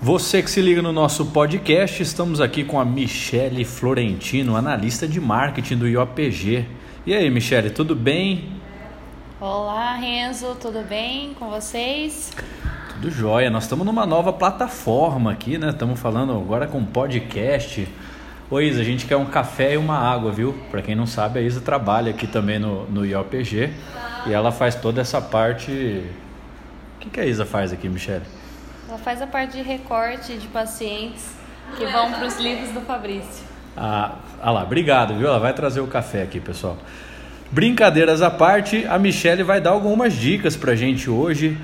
Você que se liga no nosso podcast, estamos aqui com a Michele Florentino, analista de marketing do IOPG. E aí, Michele, tudo bem? Olá, Renzo, tudo bem com vocês? Tudo jóia. Nós estamos numa nova plataforma aqui, né? Estamos falando agora com podcast. Oi, Isa, a gente quer um café e uma água, viu? Para quem não sabe, a Isa trabalha aqui também no, no IOPG e ela faz toda essa parte. O que, que a Isa faz aqui, Michele? Ela faz a parte de recorte de pacientes que vão para os livros do Fabrício. Ah, ah lá, obrigado, viu? Ela vai trazer o café aqui, pessoal. Brincadeiras à parte, a Michelle vai dar algumas dicas para gente hoje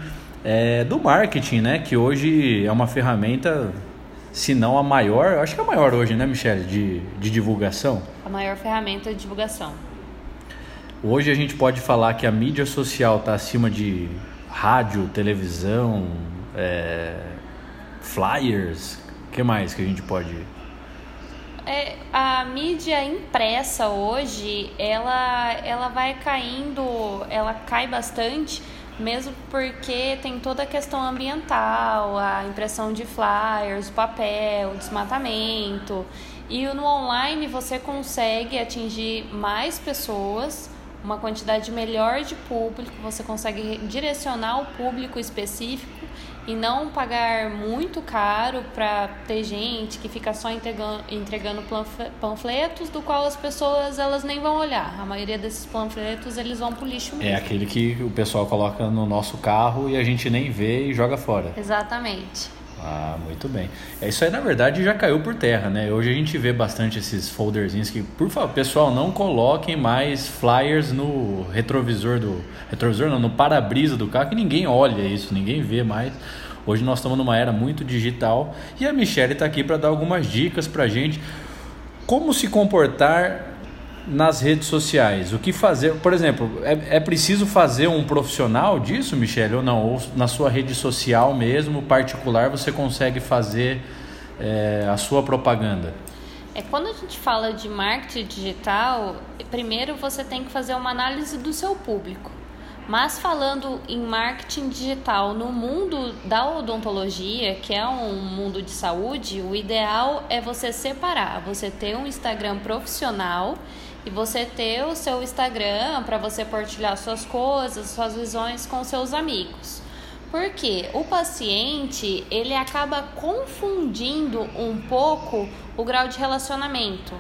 é, do marketing, né? Que hoje é uma ferramenta, se não a maior, acho que é a maior hoje, né, Michelle, de, de divulgação. A maior ferramenta de divulgação. Hoje a gente pode falar que a mídia social está acima de rádio, televisão, é, flyers, o que mais que a gente pode... É, a mídia impressa hoje, ela, ela vai caindo, ela cai bastante, mesmo porque tem toda a questão ambiental, a impressão de flyers, papel, desmatamento. E no online você consegue atingir mais pessoas, uma quantidade melhor de público, você consegue direcionar o público específico e não pagar muito caro para ter gente que fica só entregando, entregando panfletos do qual as pessoas elas nem vão olhar. A maioria desses panfletos eles vão pro lixo mesmo. É aquele que o pessoal coloca no nosso carro e a gente nem vê e joga fora. Exatamente. Ah, muito bem. É isso aí, na verdade, já caiu por terra, né? Hoje a gente vê bastante esses folderzinhos que, por favor, pessoal, não coloquem mais flyers no retrovisor do. Retrovisor não, no para-brisa do carro, que ninguém olha isso, ninguém vê mais. Hoje nós estamos numa era muito digital e a Michelle está aqui para dar algumas dicas para gente. Como se comportar nas redes sociais? O que fazer? Por exemplo, é, é preciso fazer um profissional disso, Michele, ou não? Ou na sua rede social mesmo, particular, você consegue fazer é, a sua propaganda? É quando a gente fala de marketing digital, primeiro você tem que fazer uma análise do seu público. Mas falando em marketing digital no mundo da odontologia, que é um mundo de saúde, o ideal é você separar, você ter um Instagram profissional e você ter o seu Instagram para você partilhar suas coisas, suas visões com seus amigos. Porque o paciente, ele acaba confundindo um pouco o grau de relacionamento.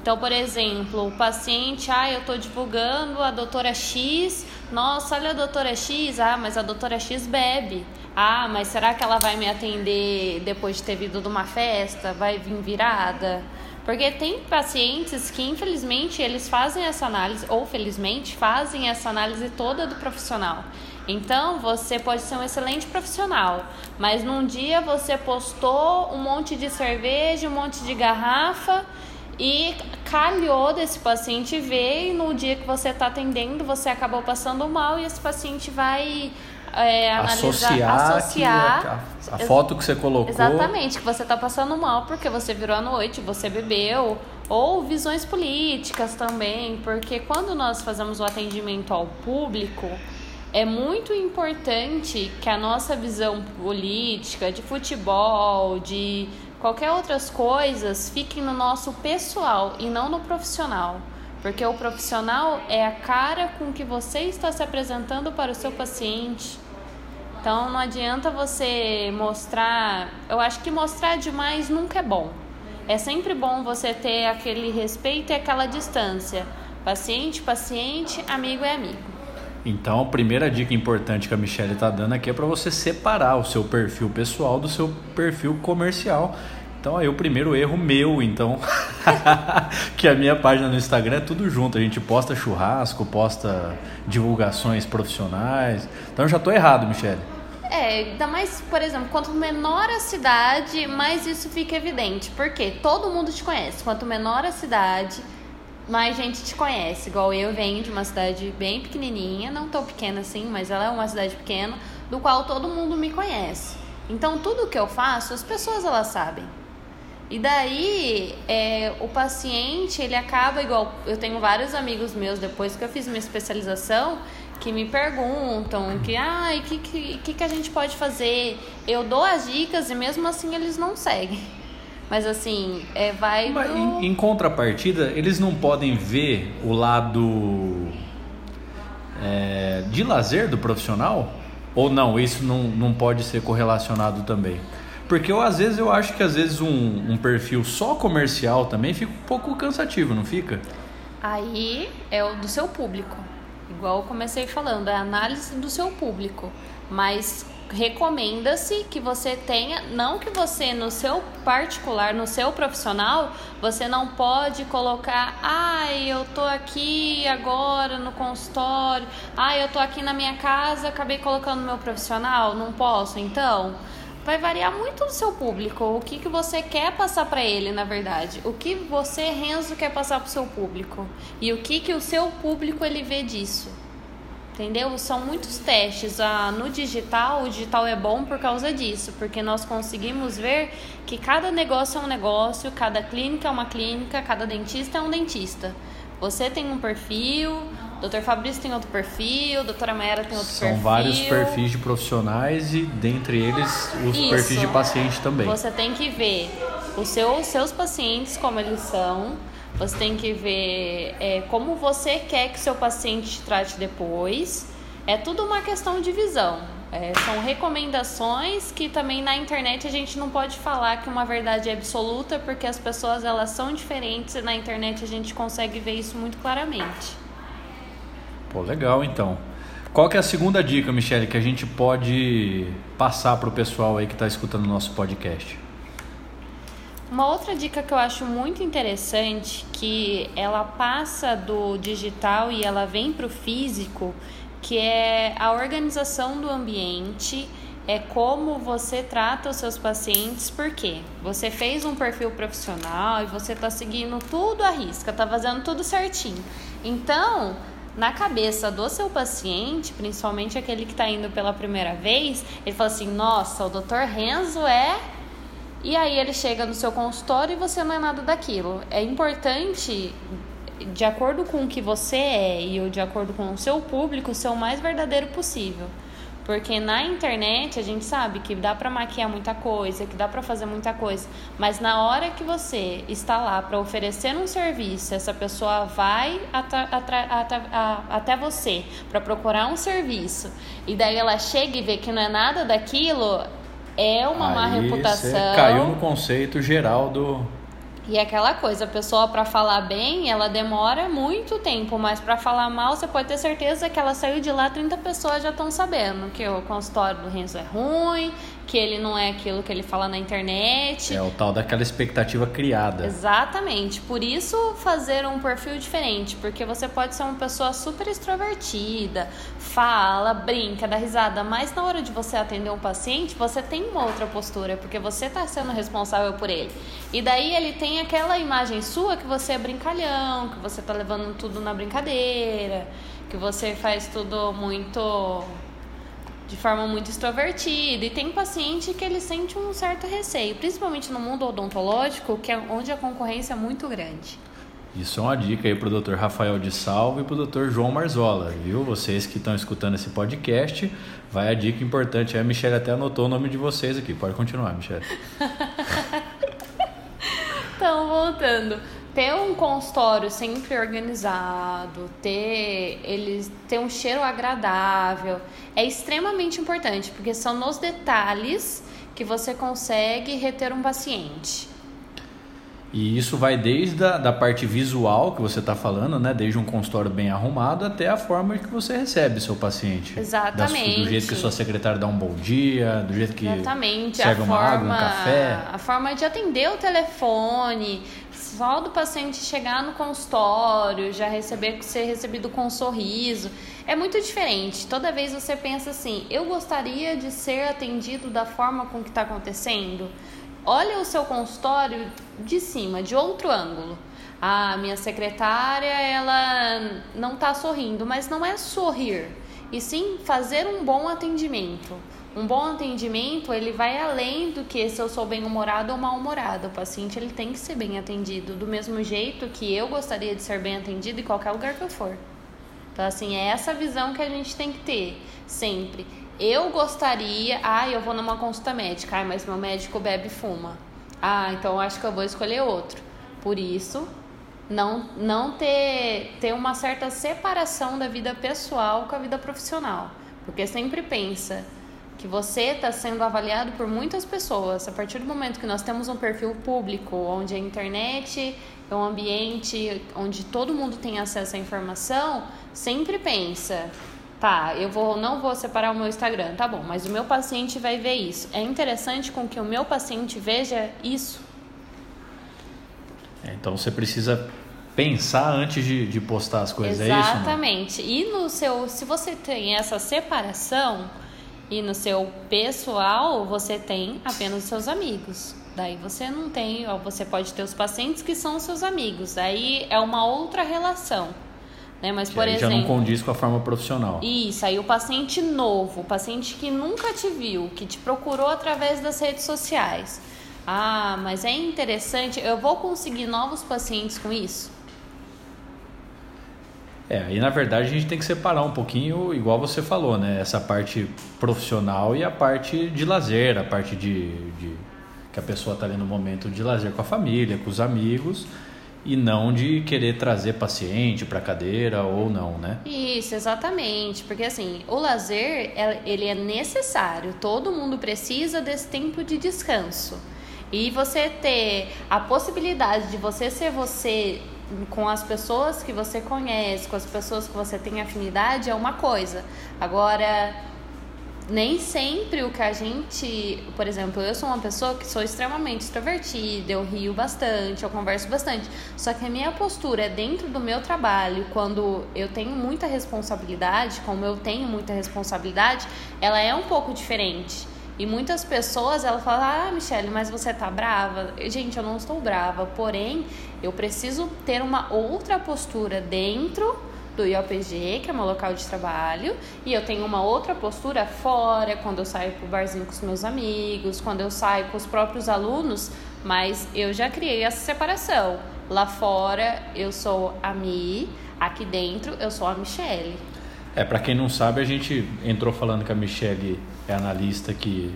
Então, por exemplo, o paciente, ah, eu estou divulgando a doutora X, nossa, olha a doutora X, ah, mas a doutora X bebe. Ah, mas será que ela vai me atender depois de ter vindo de uma festa? Vai vir virada? Porque tem pacientes que, infelizmente, eles fazem essa análise, ou felizmente, fazem essa análise toda do profissional. Então, você pode ser um excelente profissional, mas num dia você postou um monte de cerveja, um monte de garrafa e calhou desse paciente ver e no dia que você está atendendo você acabou passando mal e esse paciente vai é, analisar, associar, associar a, a, foto que você colocou. Exatamente, que você está passando mal porque você virou à noite, você bebeu, ou visões políticas também, porque quando nós fazemos o atendimento ao público, é muito importante que a nossa visão política, de futebol, de qualquer outras coisas, fiquem no nosso pessoal e não no profissional. Porque o profissional é a cara com que você está se apresentando para o seu paciente. Então não adianta você mostrar. Eu acho que mostrar demais nunca é bom. É sempre bom você ter aquele respeito e aquela distância. Paciente, paciente, amigo é amigo. Então, a primeira dica importante que a Michelle está dando aqui é para você separar o seu perfil pessoal do seu perfil comercial. Então aí o primeiro erro meu, então, que a minha página no Instagram é tudo junto. A gente posta churrasco, posta divulgações profissionais. Então eu já estou errado, Michele. É, ainda mais, por exemplo, quanto menor a cidade, mais isso fica evidente. Porque todo mundo te conhece. Quanto menor a cidade, mais gente te conhece. Igual eu venho de uma cidade bem pequenininha, não tão pequena assim, mas ela é uma cidade pequena, do qual todo mundo me conhece. Então tudo que eu faço, as pessoas elas sabem. E daí, é, o paciente, ele acaba igual. Eu tenho vários amigos meus, depois que eu fiz minha especialização, que me perguntam que, ai, o que, que, que a gente pode fazer? Eu dou as dicas e mesmo assim eles não seguem. Mas assim, é, vai. Mas, do... em, em, contrapartida, eles não podem ver o lado é, de lazer do profissional? Ou não, isso não, não pode ser correlacionado também? Porque eu, às vezes eu acho que às vezes um, um perfil só comercial também fica um pouco cansativo, não fica? Aí é o do seu público. Igual eu comecei falando, é a análise do seu público. Mas recomenda-se que você tenha, não que você no seu particular, no seu profissional, você não pode colocar, ai, eu tô aqui agora no consultório, ai, eu tô aqui na minha casa, acabei colocando meu profissional, não posso, então vai variar muito do seu público, o que, que você quer passar para ele, na verdade. O que você, Renzo, quer passar para o seu público e o que, que o seu público ele vê disso. Entendeu? São muitos testes. Ah, no digital, o digital é bom por causa disso, porque nós conseguimos ver que cada negócio é um negócio, cada clínica é uma clínica, cada dentista é um dentista. Você tem um perfil, Dr. Fabrício tem outro perfil, doutora Maera tem outro São perfil. São vários perfis de profissionais e dentre eles os Isso. perfis de paciente também. Você tem que ver os seus, seus pacientes como eles são. Você tem que ver é, como você quer que seu paciente te trate depois. É tudo uma questão de visão. É, são recomendações que também na internet a gente não pode falar que uma verdade é absoluta porque as pessoas elas são diferentes e na internet a gente consegue ver isso muito claramente. Pô, legal então. Qual que é a segunda dica, Michele, que a gente pode passar para o pessoal aí que está escutando o nosso podcast? Uma outra dica que eu acho muito interessante, que ela passa do digital e ela vem para o físico, que é a organização do ambiente, é como você trata os seus pacientes, porque você fez um perfil profissional e você está seguindo tudo à risca, está fazendo tudo certinho. Então, na cabeça do seu paciente, principalmente aquele que está indo pela primeira vez, ele fala assim: nossa, o Dr. Renzo é. E aí ele chega no seu consultório e você não é nada daquilo. É importante, de acordo com o que você é e de acordo com o seu público, ser o mais verdadeiro possível. Porque na internet a gente sabe que dá para maquiar muita coisa, que dá para fazer muita coisa, mas na hora que você está lá para oferecer um serviço, essa pessoa vai até você para procurar um serviço e daí ela chega e vê que não é nada daquilo, é uma Aí má reputação. caiu no conceito geral do e aquela coisa, a pessoa para falar bem, ela demora muito tempo, mas para falar mal, você pode ter certeza que ela saiu de lá, 30 pessoas já estão sabendo que o consultório do Renzo é ruim, que ele não é aquilo que ele fala na internet. É o tal daquela expectativa criada. Exatamente. Por isso fazer um perfil diferente, porque você pode ser uma pessoa super extrovertida, fala, brinca, dá risada, mas na hora de você atender um paciente, você tem uma outra postura, porque você está sendo responsável por ele. E daí ele tem aquela imagem sua que você é brincalhão, que você está levando tudo na brincadeira, que você faz tudo muito de forma muito extrovertida. E tem paciente que ele sente um certo receio, principalmente no mundo odontológico, que é onde a concorrência é muito grande. Isso é uma dica aí para o Dr. Rafael de Salvo e para o Dr. João Marzola, viu? Vocês que estão escutando esse podcast, vai a dica importante. A Michelle até anotou o nome de vocês aqui. Pode continuar, Michelle. então, voltando ter um consultório sempre organizado, ter eles ter um cheiro agradável é extremamente importante, porque são nos detalhes que você consegue reter um paciente. E isso vai desde a da parte visual que você está falando, né? Desde um consultório bem arrumado até a forma que você recebe seu paciente. Exatamente. do jeito que sua secretária dá um bom dia, do jeito que Exatamente. serve a uma forma, água, um café. A forma de atender o telefone, só do paciente chegar no consultório, já receber ser recebido com um sorriso, é muito diferente. Toda vez você pensa assim: eu gostaria de ser atendido da forma com que está acontecendo. Olha o seu consultório de cima, de outro ângulo. A minha secretária, ela não está sorrindo, mas não é sorrir, e sim fazer um bom atendimento. Um bom atendimento, ele vai além do que se eu sou bem-humorado ou mal-humorado. O paciente, ele tem que ser bem atendido, do mesmo jeito que eu gostaria de ser bem atendido em qualquer lugar que eu for. Então, assim, é essa visão que a gente tem que ter sempre. Eu gostaria, ah, eu vou numa consulta médica, ah, mas meu médico bebe e fuma. Ah, então acho que eu vou escolher outro. Por isso, não, não ter, ter uma certa separação da vida pessoal com a vida profissional. Porque sempre pensa que você está sendo avaliado por muitas pessoas. A partir do momento que nós temos um perfil público, onde a internet é um ambiente onde todo mundo tem acesso à informação, sempre pensa, tá, eu vou, não vou separar o meu Instagram, tá bom, mas o meu paciente vai ver isso. É interessante com que o meu paciente veja isso. É, então você precisa pensar antes de, de postar as coisas, Exatamente. é isso? Exatamente. E no seu, se você tem essa separação e no seu pessoal você tem apenas os seus amigos. Daí você não tem, você pode ter os pacientes que são os seus amigos. Daí é uma outra relação. Né? Mas, por exemplo. Já não condiz com a forma profissional. Isso, aí o paciente novo, o paciente que nunca te viu, que te procurou através das redes sociais. Ah, mas é interessante, eu vou conseguir novos pacientes com isso? É, aí na verdade a gente tem que separar um pouquinho, igual você falou, né? Essa parte profissional e a parte de lazer, a parte de, de que a pessoa está ali no momento de lazer com a família, com os amigos e não de querer trazer paciente para cadeira ou não, né? Isso, exatamente, porque assim, o lazer ele é necessário, todo mundo precisa desse tempo de descanso. E você ter a possibilidade de você ser você com as pessoas que você conhece, com as pessoas que você tem afinidade é uma coisa. Agora, nem sempre o que a gente, por exemplo, eu sou uma pessoa que sou extremamente extrovertida, eu rio bastante, eu converso bastante. Só que a minha postura dentro do meu trabalho, quando eu tenho muita responsabilidade, como eu tenho muita responsabilidade, ela é um pouco diferente. E muitas pessoas, ela fala, ah, Michelle, mas você tá brava. Gente, eu não estou brava, porém, eu preciso ter uma outra postura dentro do IOPG, que é meu local de trabalho, e eu tenho uma outra postura fora, quando eu saio pro barzinho com os meus amigos, quando eu saio com os próprios alunos, mas eu já criei essa separação. Lá fora eu sou a Mi, aqui dentro eu sou a Michelle. É, para quem não sabe, a gente entrou falando que a Michelle é analista que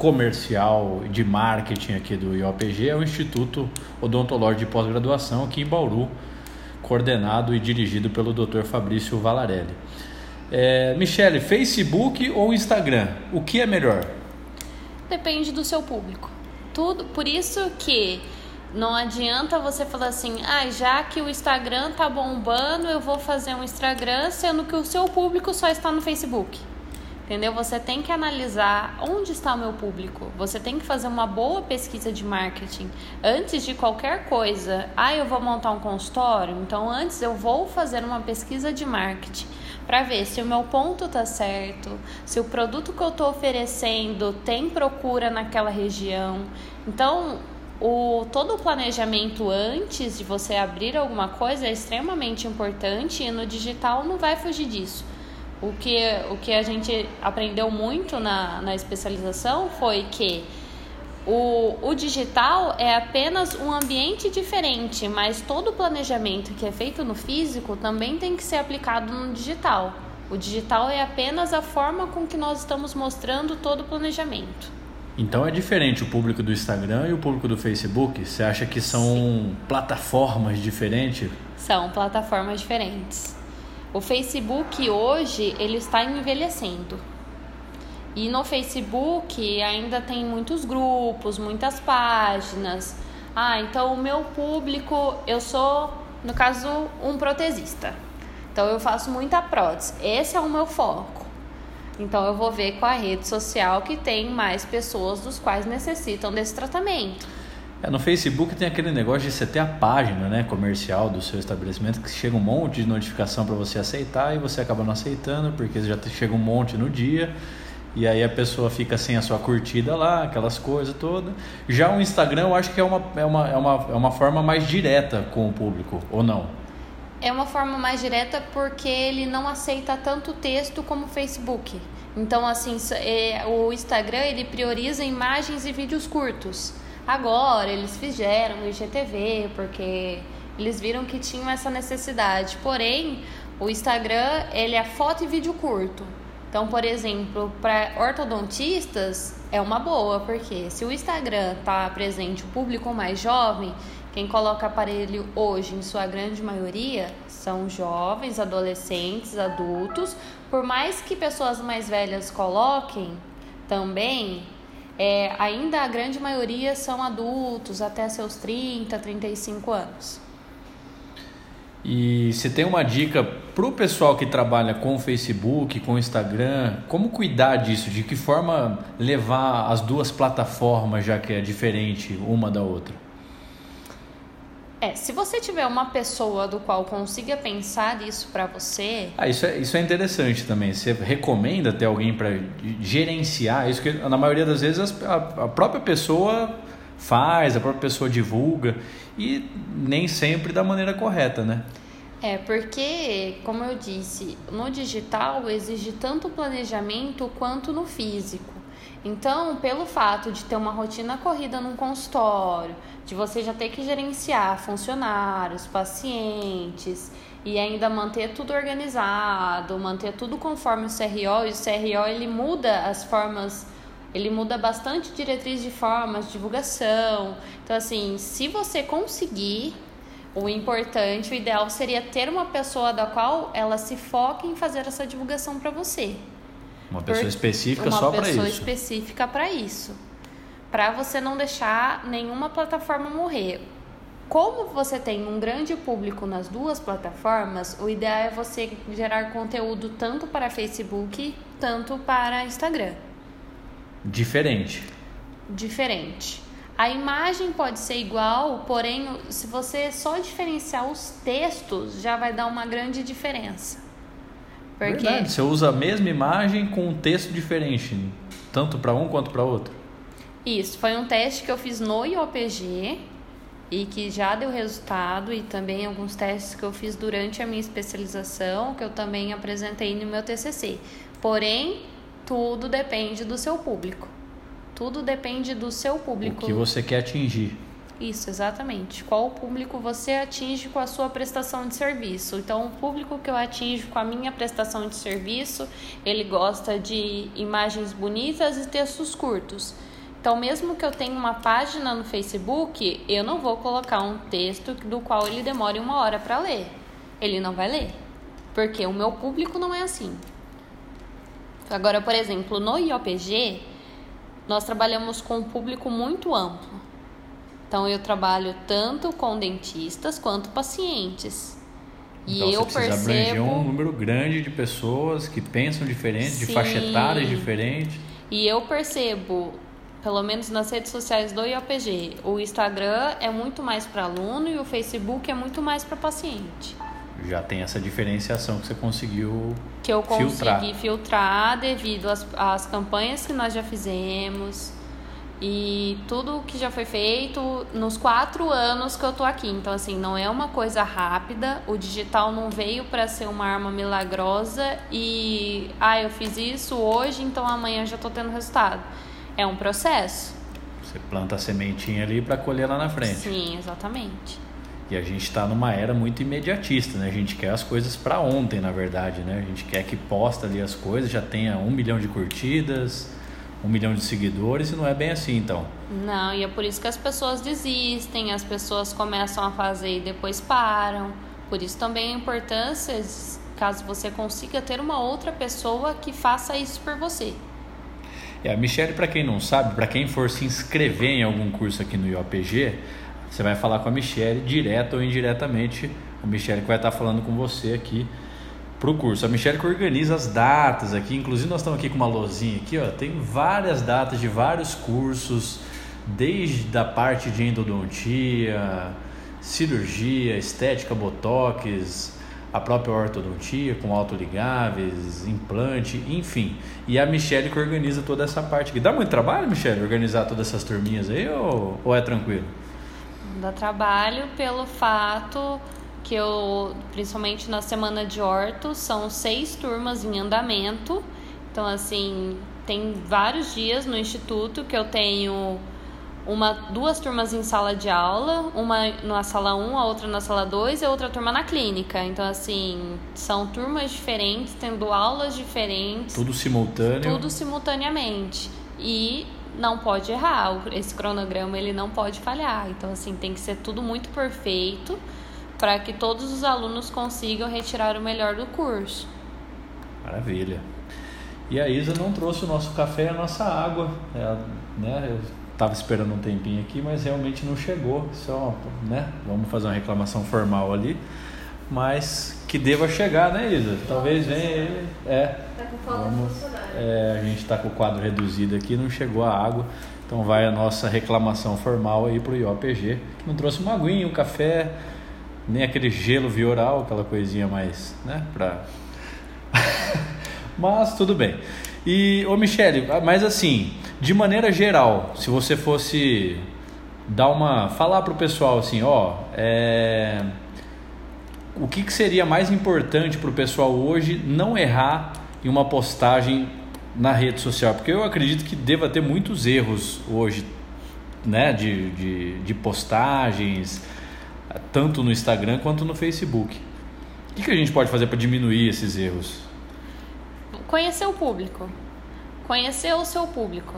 comercial de marketing aqui do IOPG, é o Instituto Odontológico de Pós-Graduação aqui em Bauru, coordenado e dirigido pelo Dr. Fabrício Valarelli. É, Michele, Facebook ou Instagram? O que é melhor? Depende do seu público. Tudo, por isso que não adianta você falar assim, ah, já que o Instagram tá bombando, eu vou fazer um Instagram, sendo que o seu público só está no Facebook. Entendeu? Você tem que analisar onde está o meu público. Você tem que fazer uma boa pesquisa de marketing antes de qualquer coisa. Ah, eu vou montar um consultório, então antes eu vou fazer uma pesquisa de marketing para ver se o meu ponto tá certo, se o produto que eu estou oferecendo tem procura naquela região. Então, o, todo o planejamento antes de você abrir alguma coisa é extremamente importante e no digital não vai fugir disso. O que, o que a gente aprendeu muito na, na especialização foi que o, o digital é apenas um ambiente diferente, mas todo o planejamento que é feito no físico também tem que ser aplicado no digital. O digital é apenas a forma com que nós estamos mostrando todo o planejamento. Então é diferente o público do Instagram e o público do Facebook? Você acha que são Sim. plataformas diferentes? São plataformas diferentes. O Facebook hoje ele está envelhecendo. E no Facebook ainda tem muitos grupos, muitas páginas. Ah, então o meu público, eu sou, no caso, um protesista. Então eu faço muita prótese. Esse é o meu foco. Então eu vou ver qual a rede social que tem mais pessoas dos quais necessitam desse tratamento. É, no Facebook tem aquele negócio de você ter a página né, comercial do seu estabelecimento que chega um monte de notificação para você aceitar e você acaba não aceitando porque já chega um monte no dia e aí a pessoa fica sem a sua curtida lá, aquelas coisas todas. Já o Instagram eu acho que é uma, é, uma, é, uma, é uma forma mais direta com o público, ou não? É uma forma mais direta porque ele não aceita tanto texto como o Facebook. Então, assim, é, o Instagram ele prioriza imagens e vídeos curtos. Agora eles fizeram no IGTV porque eles viram que tinham essa necessidade. Porém, O Instagram, ele é foto e vídeo curto. Então, por exemplo, para ortodontistas é uma boa, porque se o Instagram está presente o público mais jovem, quem coloca aparelho hoje, em sua grande maioria, são jovens, adolescentes, adultos. Por mais que pessoas mais velhas coloquem também, é, ainda a grande maioria são adultos até seus 30, 35 anos. E você tem uma dica para o pessoal que trabalha com o Facebook, com o Instagram, como cuidar disso? De que forma levar as duas plataformas, já que é diferente uma da outra? É, se você tiver uma pessoa do qual consiga pensar isso para você. Ah, isso é, isso é interessante também. Você recomenda ter alguém para gerenciar isso? Que na maioria das vezes a, a própria pessoa faz, a própria pessoa divulga e nem sempre da maneira correta, né? É, porque, como eu disse, no digital exige tanto planejamento quanto no físico. Então, pelo fato de ter uma rotina corrida num consultório, de você já ter que gerenciar funcionários, pacientes e ainda manter tudo organizado, manter tudo conforme o CRO, e o CRO ele muda as formas ele muda bastante diretriz de formas divulgação. Então, assim, se você conseguir, o importante, o ideal seria ter uma pessoa da qual ela se foque em fazer essa divulgação para você. Uma pessoa específica só para isso. Uma pessoa específica para isso. Para você não deixar nenhuma plataforma morrer. Como você tem um grande público nas duas plataformas, o ideal é você gerar conteúdo tanto para Facebook, tanto para Instagram. Diferente. Diferente. A imagem pode ser igual, porém, se você só diferenciar os textos, já vai dar uma grande diferença. Porque... Verdade, você usa a mesma imagem com um texto diferente, tanto para um quanto para outro. Isso, foi um teste que eu fiz no IOPG e que já deu resultado, e também alguns testes que eu fiz durante a minha especialização, que eu também apresentei no meu TCC. Porém, tudo depende do seu público. Tudo depende do seu público. O que você quer atingir. Isso, exatamente. Qual público você atinge com a sua prestação de serviço? Então, o público que eu atinjo com a minha prestação de serviço, ele gosta de imagens bonitas e textos curtos. Então, mesmo que eu tenha uma página no Facebook, eu não vou colocar um texto do qual ele demore uma hora para ler. Ele não vai ler, porque o meu público não é assim. Agora, por exemplo, no IOPG, nós trabalhamos com um público muito amplo. Então, eu trabalho tanto com dentistas quanto pacientes. E então, eu você percebo. abranger um número grande de pessoas que pensam diferente, Sim. de faixa etária diferente. E eu percebo, pelo menos nas redes sociais do IOPG, o Instagram é muito mais para aluno e o Facebook é muito mais para paciente já tem essa diferenciação que você conseguiu que eu consegui filtrar, filtrar devido às, às campanhas que nós já fizemos e tudo que já foi feito nos quatro anos que eu tô aqui. Então, assim, não é uma coisa rápida. O digital não veio para ser uma arma milagrosa e, ah, eu fiz isso hoje, então amanhã já tô tendo resultado. É um processo. Você planta a sementinha ali para colher lá na frente. Sim, exatamente. E a gente está numa era muito imediatista, né? A gente quer as coisas para ontem, na verdade, né? A gente quer que posta ali as coisas, já tenha um milhão de curtidas, um milhão de seguidores, e não é bem assim, então. Não, e é por isso que as pessoas desistem, as pessoas começam a fazer e depois param. Por isso também a importância, caso você consiga ter uma outra pessoa que faça isso por você. É, a Michelle, para quem não sabe, para quem for se inscrever em algum curso aqui no IOPG, você vai falar com a Michelle, direto ou indiretamente. A Michelle que vai estar falando com você aqui pro curso. A Michelle que organiza as datas aqui, inclusive nós estamos aqui com uma lozinha aqui, ó, tem várias datas de vários cursos, desde a parte de endodontia, cirurgia, estética, botox, a própria ortodontia com autoligáveis, implante, enfim. E a Michelle que organiza toda essa parte aqui. Dá muito trabalho, Michelle, organizar todas essas turminhas aí ou, ou é tranquilo? Dá trabalho pelo fato que eu, principalmente na semana de orto, são seis turmas em andamento. Então, assim, tem vários dias no instituto que eu tenho uma, duas turmas em sala de aula, uma na sala 1, a outra na sala 2 e a outra turma na clínica. Então, assim, são turmas diferentes, tendo aulas diferentes. Tudo simultâneo. Tudo simultaneamente. E não pode errar. Esse cronograma ele não pode falhar. Então, assim, tem que ser tudo muito perfeito para que todos os alunos consigam retirar o melhor do curso. Maravilha. E a Isa não trouxe o nosso café e a nossa água. É, né? Eu estava esperando um tempinho aqui, mas realmente não chegou. Só, né? Vamos fazer uma reclamação formal ali. Mas que deva chegar, né, Isa? Talvez venha ele. É. Tá com falta vamos, é, a gente está com o quadro reduzido aqui, não chegou a água. Então vai a nossa reclamação formal aí pro IOPG, que não trouxe uma aguinha, um café, nem aquele gelo vioral, aquela coisinha mais, né, pra... Mas tudo bem. E, ô Michele, mas assim, de maneira geral, se você fosse dar uma. falar pro pessoal assim, ó, é, o que, que seria mais importante pro pessoal hoje não errar em uma postagem na rede social? Porque eu acredito que deva ter muitos erros hoje, né, de, de, de postagens, tanto no Instagram quanto no Facebook. O que, que a gente pode fazer para diminuir esses erros? Conhecer o público. Conhecer o seu público.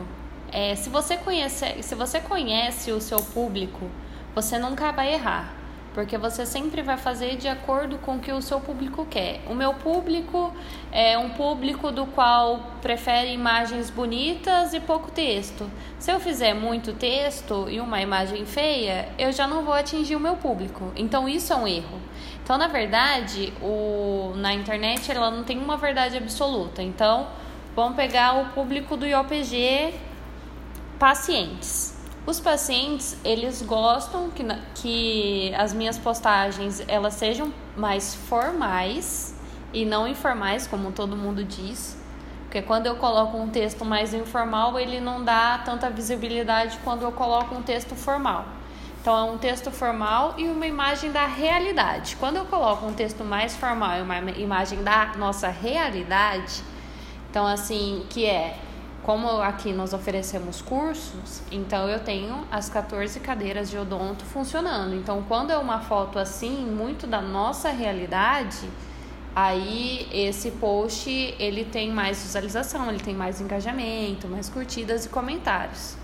É, se, você conhece, se você conhece o seu público, você nunca vai errar. Porque você sempre vai fazer de acordo com o que o seu público quer. O meu público é um público do qual prefere imagens bonitas e pouco texto. Se eu fizer muito texto e uma imagem feia, eu já não vou atingir o meu público. Então isso é um erro. Então, na verdade, o, na internet ela não tem uma verdade absoluta. Então, vamos pegar o público do IOPG pacientes. Os pacientes, eles gostam que, que as minhas postagens elas sejam mais formais e não informais, como todo mundo diz. Porque quando eu coloco um texto mais informal, ele não dá tanta visibilidade quando eu coloco um texto formal. Então é um texto formal e uma imagem da realidade. Quando eu coloco um texto mais formal e uma imagem da nossa realidade, então assim, que é como aqui nós oferecemos cursos, então eu tenho as 14 cadeiras de odonto funcionando. Então, quando é uma foto assim, muito da nossa realidade, aí esse post ele tem mais visualização, ele tem mais engajamento, mais curtidas e comentários.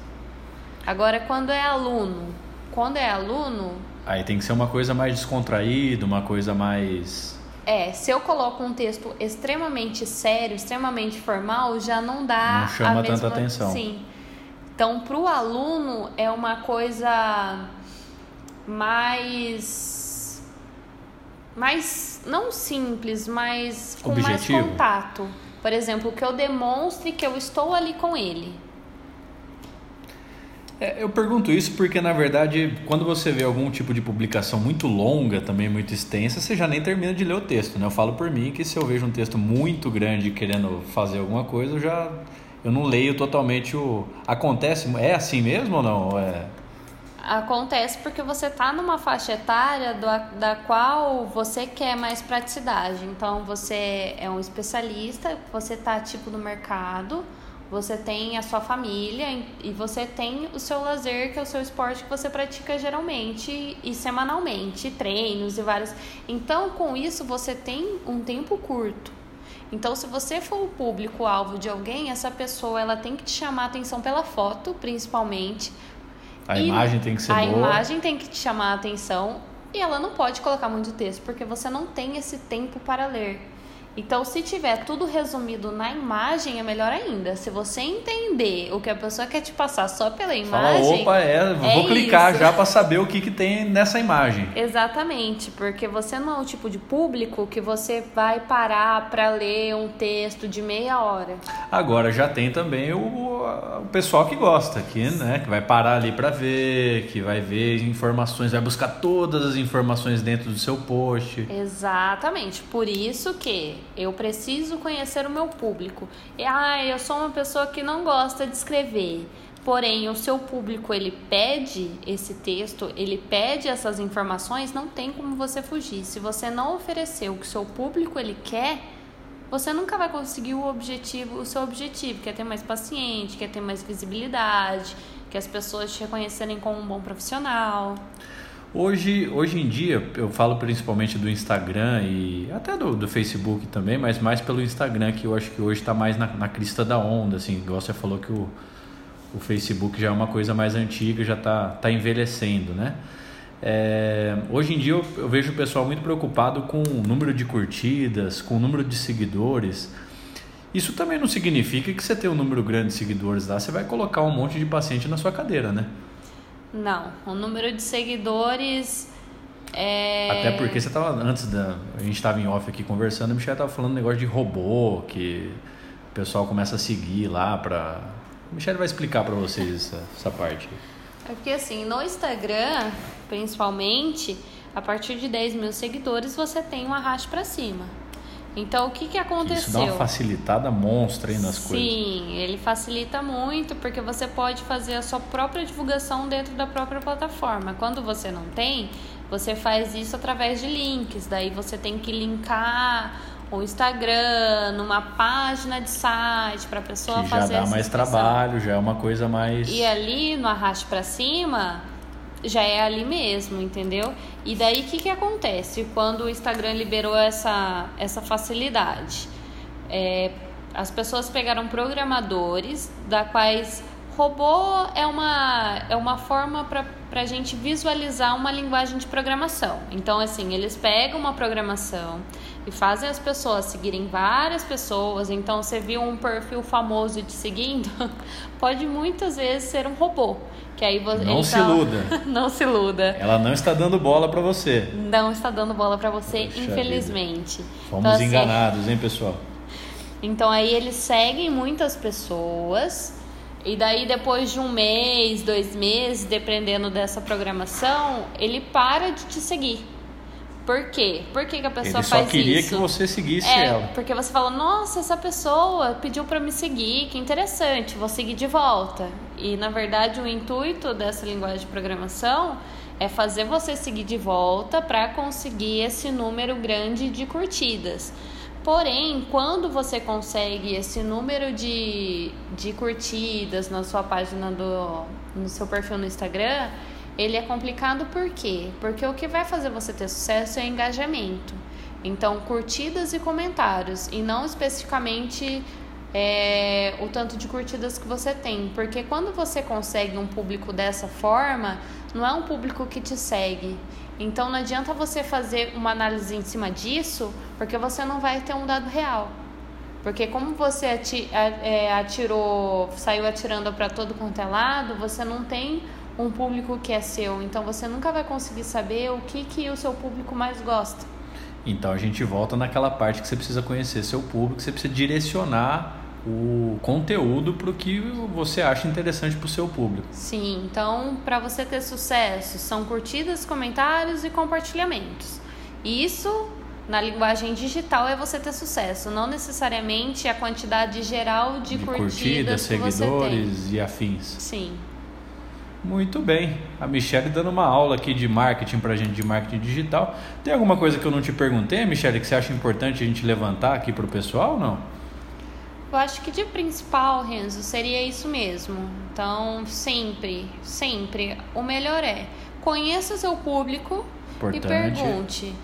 Agora, quando é aluno, quando é aluno, aí tem que ser uma coisa mais descontraída, uma coisa mais é, se eu coloco um texto extremamente sério, extremamente formal, já não dá não chama mesma, tanta atenção. Sim. Então, para o aluno é uma coisa mais mais não simples, mas com Objetivo. mais contato. Por exemplo, que eu demonstre que eu estou ali com ele. É, eu pergunto isso porque, na verdade, quando você vê algum tipo de publicação muito longa, também muito extensa, você já nem termina de ler o texto, né? Eu falo por mim que se eu vejo um texto muito grande querendo fazer alguma coisa, eu já eu não leio totalmente o acontece é assim mesmo ou não? É. Acontece porque você está numa faixa etária do, da qual você quer mais praticidade. Então você é um especialista você está tipo no mercado você tem a sua família e você tem o seu lazer, que é o seu esporte que você pratica geralmente e semanalmente, treinos e vários. Então, com isso, você tem um tempo curto. Então, se você for o público-alvo de alguém, essa pessoa ela tem que te chamar a atenção pela foto, principalmente. A e imagem tem que ser a boa. A imagem tem que te chamar a atenção e ela não pode colocar muito texto, porque você não tem esse tempo para ler. Então, se tiver tudo resumido na imagem, é melhor ainda. Se você entender o que a pessoa quer te passar só pela imagem. Fala, opa, é, vou é clicar isso. já para saber o que, que tem nessa imagem. Exatamente, porque você não é o tipo de público que você vai parar para ler um texto de meia hora. Agora já tem também o, o pessoal que gosta, que, né, que vai parar ali para ver, que vai ver informações, vai buscar todas as informações dentro do seu post. Exatamente, por isso que eu preciso conhecer o meu público. E, ah, eu sou uma pessoa que não gosta de escrever. Porém, o seu público ele pede esse texto, ele pede essas informações, não tem como você fugir. Se você não oferecer o que o seu público ele quer, você nunca vai conseguir o objetivo, o seu objetivo, que é ter mais paciente, quer ter mais visibilidade, que as pessoas te reconhecerem como um bom profissional. Hoje, hoje em dia, eu falo principalmente do Instagram e até do, do Facebook também, mas mais pelo Instagram, que eu acho que hoje está mais na, na crista da onda, assim, igual você falou que o, o Facebook já é uma coisa mais antiga, já está tá envelhecendo, né? É, hoje em dia eu, eu, vejo o pessoal muito preocupado com o número de curtidas, com o número de seguidores. Isso também não significa que você tem um número grande de seguidores lá, você vai colocar um monte de paciente na sua cadeira, né? Não, o número de seguidores é... Até porque você estava antes da a gente estava em off aqui conversando, a Michelle estava falando um negócio de robô que o pessoal começa a seguir lá para Michelle vai explicar para vocês essa, essa parte. É porque assim, no Instagram, principalmente, a partir de 10 mil seguidores você tem um arraste para cima. Então, o que, que aconteceu? Isso dá uma facilitada monstra aí nas Sim, coisas. Sim, ele facilita muito porque você pode fazer a sua própria divulgação dentro da própria plataforma. Quando você não tem, você faz isso através de links. Daí você tem que linkar o Instagram, numa página de site para a pessoa que fazer já dá mais trabalho, já é uma coisa mais. E ali no arraste para cima, já é ali mesmo, entendeu? E daí o que, que acontece quando o Instagram liberou essa, essa facilidade? É, as pessoas pegaram programadores, da quais robô é uma, é uma forma para a gente visualizar uma linguagem de programação. Então, assim, eles pegam uma programação e fazem as pessoas seguirem várias pessoas. Então, você viu um perfil famoso te seguindo, pode muitas vezes ser um robô. Que aí você, não então, se iluda. não se iluda. Ela não está dando bola para você. Não está dando bola para você, Poxa infelizmente. Vida. Fomos então, assim, enganados, hein, pessoal? Então aí eles seguem muitas pessoas e daí depois de um mês, dois meses, dependendo dessa programação, ele para de te seguir. Por quê? Por que, que a pessoa Ele só faz queria isso? que você seguisse é, ela. Porque você fala, nossa, essa pessoa pediu para me seguir, que interessante, vou seguir de volta. E na verdade o intuito dessa linguagem de programação é fazer você seguir de volta para conseguir esse número grande de curtidas. Porém, quando você consegue esse número de, de curtidas na sua página do no seu perfil no Instagram, ele é complicado por quê? Porque o que vai fazer você ter sucesso é engajamento. Então, curtidas e comentários, e não especificamente é, o tanto de curtidas que você tem. Porque quando você consegue um público dessa forma, não é um público que te segue. Então, não adianta você fazer uma análise em cima disso, porque você não vai ter um dado real. Porque como você é, atirou, saiu atirando para todo quanto é lado, você não tem um público que é seu. Então você nunca vai conseguir saber o que, que o seu público mais gosta. Então a gente volta naquela parte que você precisa conhecer seu público, você precisa direcionar o conteúdo para o que você acha interessante para o seu público. Sim, então para você ter sucesso são curtidas, comentários e compartilhamentos. Isso na linguagem digital é você ter sucesso, não necessariamente a quantidade geral de, de curtidas, curtidas seguidores e afins. Sim. Muito bem. A Michelle dando uma aula aqui de marketing para a gente, de marketing digital. Tem alguma coisa que eu não te perguntei, Michelle, que você acha importante a gente levantar aqui para o pessoal ou não? Eu acho que de principal, Renzo, seria isso mesmo. Então, sempre, sempre, o melhor é conheça seu público importante. e pergunte: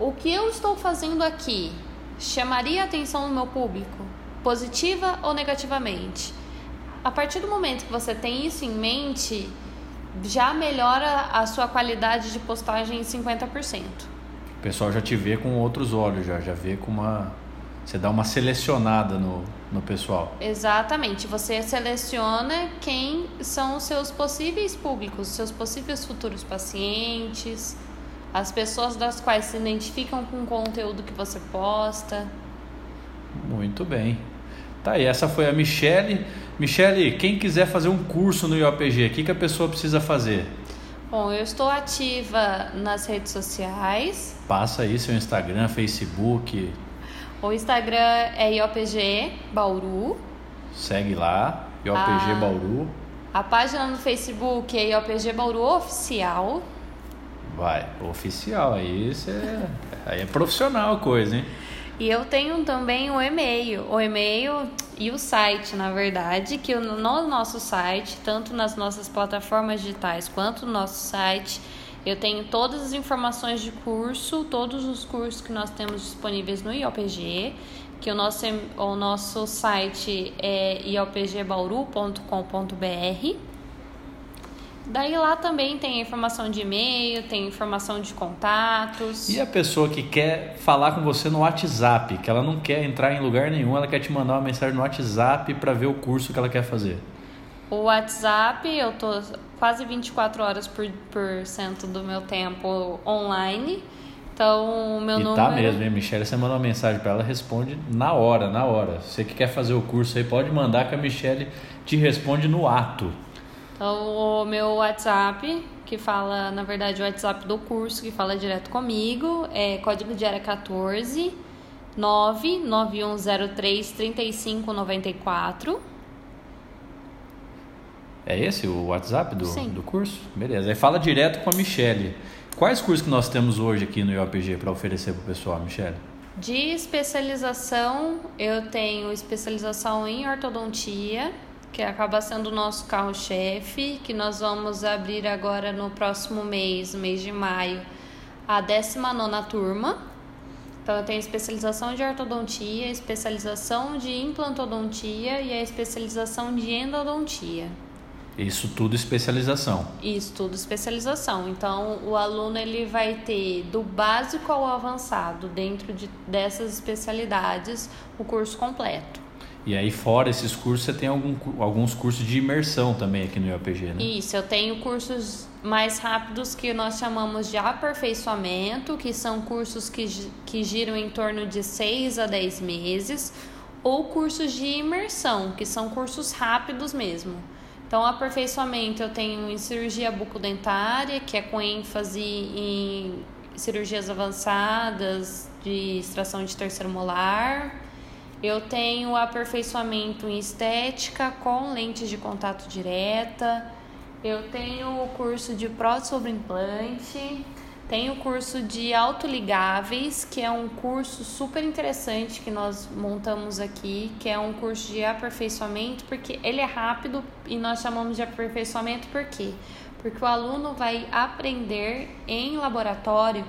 o que eu estou fazendo aqui chamaria a atenção do meu público, positiva ou negativamente? A partir do momento que você tem isso em mente, já melhora a sua qualidade de postagem em 50%. O pessoal já te vê com outros olhos, já, já vê com uma. Você dá uma selecionada no, no pessoal. Exatamente. Você seleciona quem são os seus possíveis públicos, seus possíveis futuros pacientes, as pessoas das quais se identificam com o conteúdo que você posta. Muito bem. Tá aí, essa foi a Michele. Michele, quem quiser fazer um curso no IOPG, o que, que a pessoa precisa fazer? Bom, eu estou ativa nas redes sociais. Passa aí seu Instagram, Facebook. O Instagram é IOPG Bauru. Segue lá, IOPG a, Bauru. A página no Facebook é IOPG Bauru Oficial. Vai, oficial, aí, é, aí é profissional a coisa, hein? E eu tenho também o e-mail, o e-mail e o site, na verdade, que no nosso site, tanto nas nossas plataformas digitais quanto no nosso site, eu tenho todas as informações de curso, todos os cursos que nós temos disponíveis no IOPG, que o nosso, o nosso site é iopgbauru.com.br. Daí lá também tem informação de e-mail, tem informação de contatos. E a pessoa que quer falar com você no WhatsApp, que ela não quer entrar em lugar nenhum, ela quer te mandar uma mensagem no WhatsApp para ver o curso que ela quer fazer. O WhatsApp, eu tô quase 24 horas por, por cento do meu tempo online. Então, o meu e número. tá mesmo, hein, Michelle? Você manda uma mensagem para ela, responde na hora, na hora. Você que quer fazer o curso aí, pode mandar que a Michelle te responde no ato. Então, o meu WhatsApp, que fala, na verdade, o WhatsApp do curso, que fala direto comigo, é código de área 14 99103 3594. É esse o WhatsApp do, do curso? Beleza. Aí fala direto com a Michelle. Quais cursos que nós temos hoje aqui no IOPG para oferecer para o pessoal, Michelle? De especialização, eu tenho especialização em ortodontia, que acaba sendo o nosso carro-chefe, que nós vamos abrir agora no próximo mês, mês de maio, a 19 turma. Então, eu tenho especialização de ortodontia, especialização de implantodontia e a especialização de endodontia. Isso tudo especialização. Isso tudo especialização. Então, o aluno ele vai ter do básico ao avançado dentro de, dessas especialidades o curso completo. E aí, fora esses cursos, você tem algum, alguns cursos de imersão também aqui no IOPG, né? Isso, eu tenho cursos mais rápidos que nós chamamos de aperfeiçoamento, que são cursos que, que giram em torno de 6 a 10 meses, ou cursos de imersão, que são cursos rápidos mesmo. Então, aperfeiçoamento eu tenho em cirurgia bucodentária, que é com ênfase em cirurgias avançadas de extração de terceiro molar. Eu tenho aperfeiçoamento em estética com lentes de contato direta. Eu tenho o curso de prótese sobre implante. Tem o curso de autoligáveis, que é um curso super interessante que nós montamos aqui, que é um curso de aperfeiçoamento, porque ele é rápido e nós chamamos de aperfeiçoamento por quê? Porque o aluno vai aprender em laboratório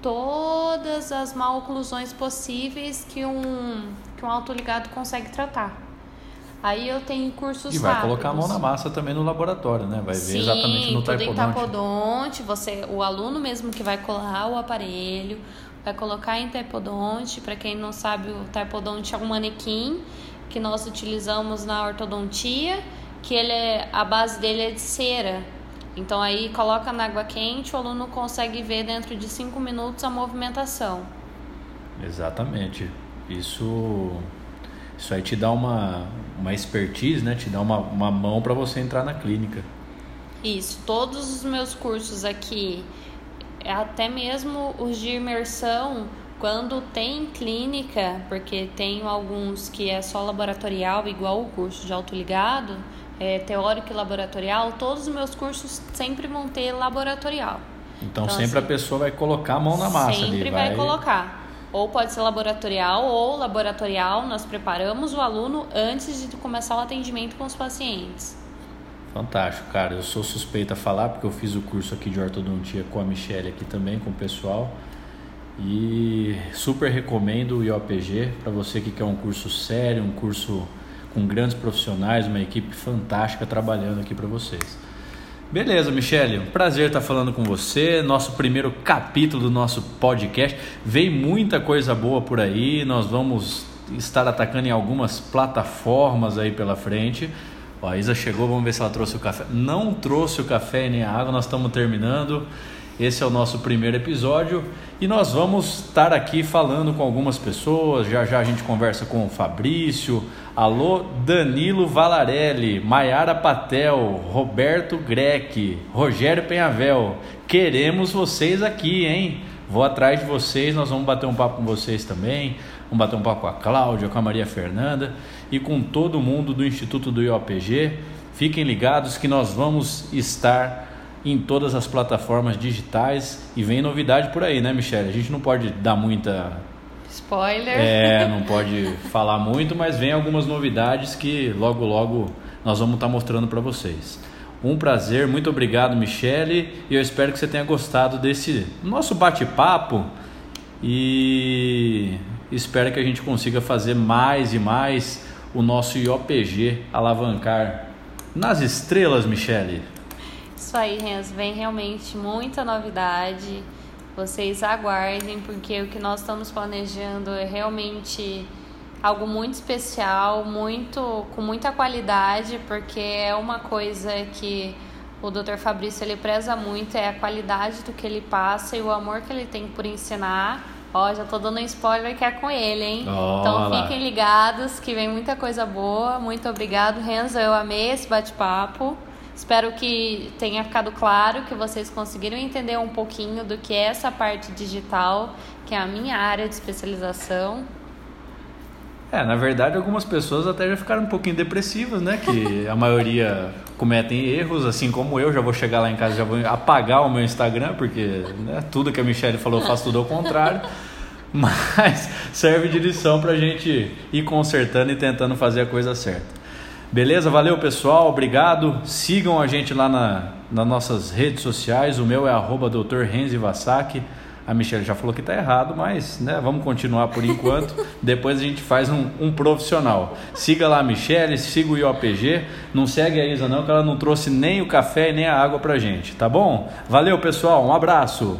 todas as mal oclusões possíveis que um, que um autoligado consegue tratar. Aí eu tenho cursos E vai rápidos. colocar a mão na massa também no laboratório, né? Vai Sim, ver exatamente no tudo taipodonte. em taipodonte. Você, o aluno mesmo que vai colar o aparelho, vai colocar em taipodonte. Para quem não sabe, o taipodonte é um manequim que nós utilizamos na ortodontia, que ele é, a base dele é de cera. Então aí coloca na água quente, o aluno consegue ver dentro de 5 minutos a movimentação. Exatamente. Isso isso aí te dá uma, uma expertise, né? Te dá uma, uma mão para você entrar na clínica. Isso, todos os meus cursos aqui, até mesmo os de imersão, quando tem clínica, porque tem alguns que é só laboratorial, igual o curso de autoligado, é, teórico e laboratorial, todos os meus cursos sempre vão ter laboratorial. Então, então sempre assim, a pessoa vai colocar a mão na massa sempre ali. Sempre vai colocar. Ou pode ser laboratorial ou laboratorial, nós preparamos o aluno antes de começar o atendimento com os pacientes. Fantástico, cara. Eu sou suspeita a falar porque eu fiz o curso aqui de ortodontia com a Michelle aqui também, com o pessoal. E super recomendo o IOPG para você que quer um curso sério, um curso com grandes profissionais, uma equipe fantástica trabalhando aqui para vocês. Beleza, Michele, um prazer estar falando com você. Nosso primeiro capítulo do nosso podcast. Vem muita coisa boa por aí. Nós vamos estar atacando em algumas plataformas aí pela frente. Ó, a Isa chegou, vamos ver se ela trouxe o café. Não trouxe o café nem a água, nós estamos terminando. Esse é o nosso primeiro episódio e nós vamos estar aqui falando com algumas pessoas. Já já a gente conversa com o Fabrício, alô Danilo Valarelli, Maiara Patel, Roberto Greck, Rogério Penhavel. Queremos vocês aqui, hein? Vou atrás de vocês, nós vamos bater um papo com vocês também. Vamos bater um papo com a Cláudia, com a Maria Fernanda e com todo mundo do Instituto do IOPG. Fiquem ligados que nós vamos estar em todas as plataformas digitais e vem novidade por aí, né, Michelle? A gente não pode dar muita Spoiler. É, não pode falar muito, mas vem algumas novidades que logo logo nós vamos estar mostrando para vocês. Um prazer, muito obrigado, Michele, e eu espero que você tenha gostado desse nosso bate-papo e espero que a gente consiga fazer mais e mais o nosso IOPG alavancar nas estrelas, Michele. Isso aí, Renzo, vem realmente muita novidade. Vocês aguardem, porque o que nós estamos planejando é realmente algo muito especial, muito com muita qualidade, porque é uma coisa que o Dr. Fabrício ele preza muito, é a qualidade do que ele passa e o amor que ele tem por ensinar. Ó, já tô dando um spoiler que é com ele, hein? Oh, então fiquem ligados que vem muita coisa boa. Muito obrigado, Renzo. Eu amei esse bate-papo. Espero que tenha ficado claro que vocês conseguiram entender um pouquinho do que é essa parte digital, que é a minha área de especialização. É, na verdade, algumas pessoas até já ficaram um pouquinho depressivas, né? Que a maioria cometem erros, assim como eu. Já vou chegar lá em casa, já vou apagar o meu Instagram, porque né, tudo que a Michelle falou eu faço tudo ao contrário. Mas serve de lição para a gente ir consertando e tentando fazer a coisa certa. Beleza? Valeu, pessoal. Obrigado. Sigam a gente lá na, nas nossas redes sociais. O meu é arroba Dr. Renzi Vasaki. A Michelle já falou que está errado, mas né, vamos continuar por enquanto. Depois a gente faz um, um, profissional. Siga lá a Michelle, siga o IOPG. Não segue a Isa não, que ela não trouxe nem o café e nem a água pra gente, tá bom? Valeu, pessoal. Um abraço.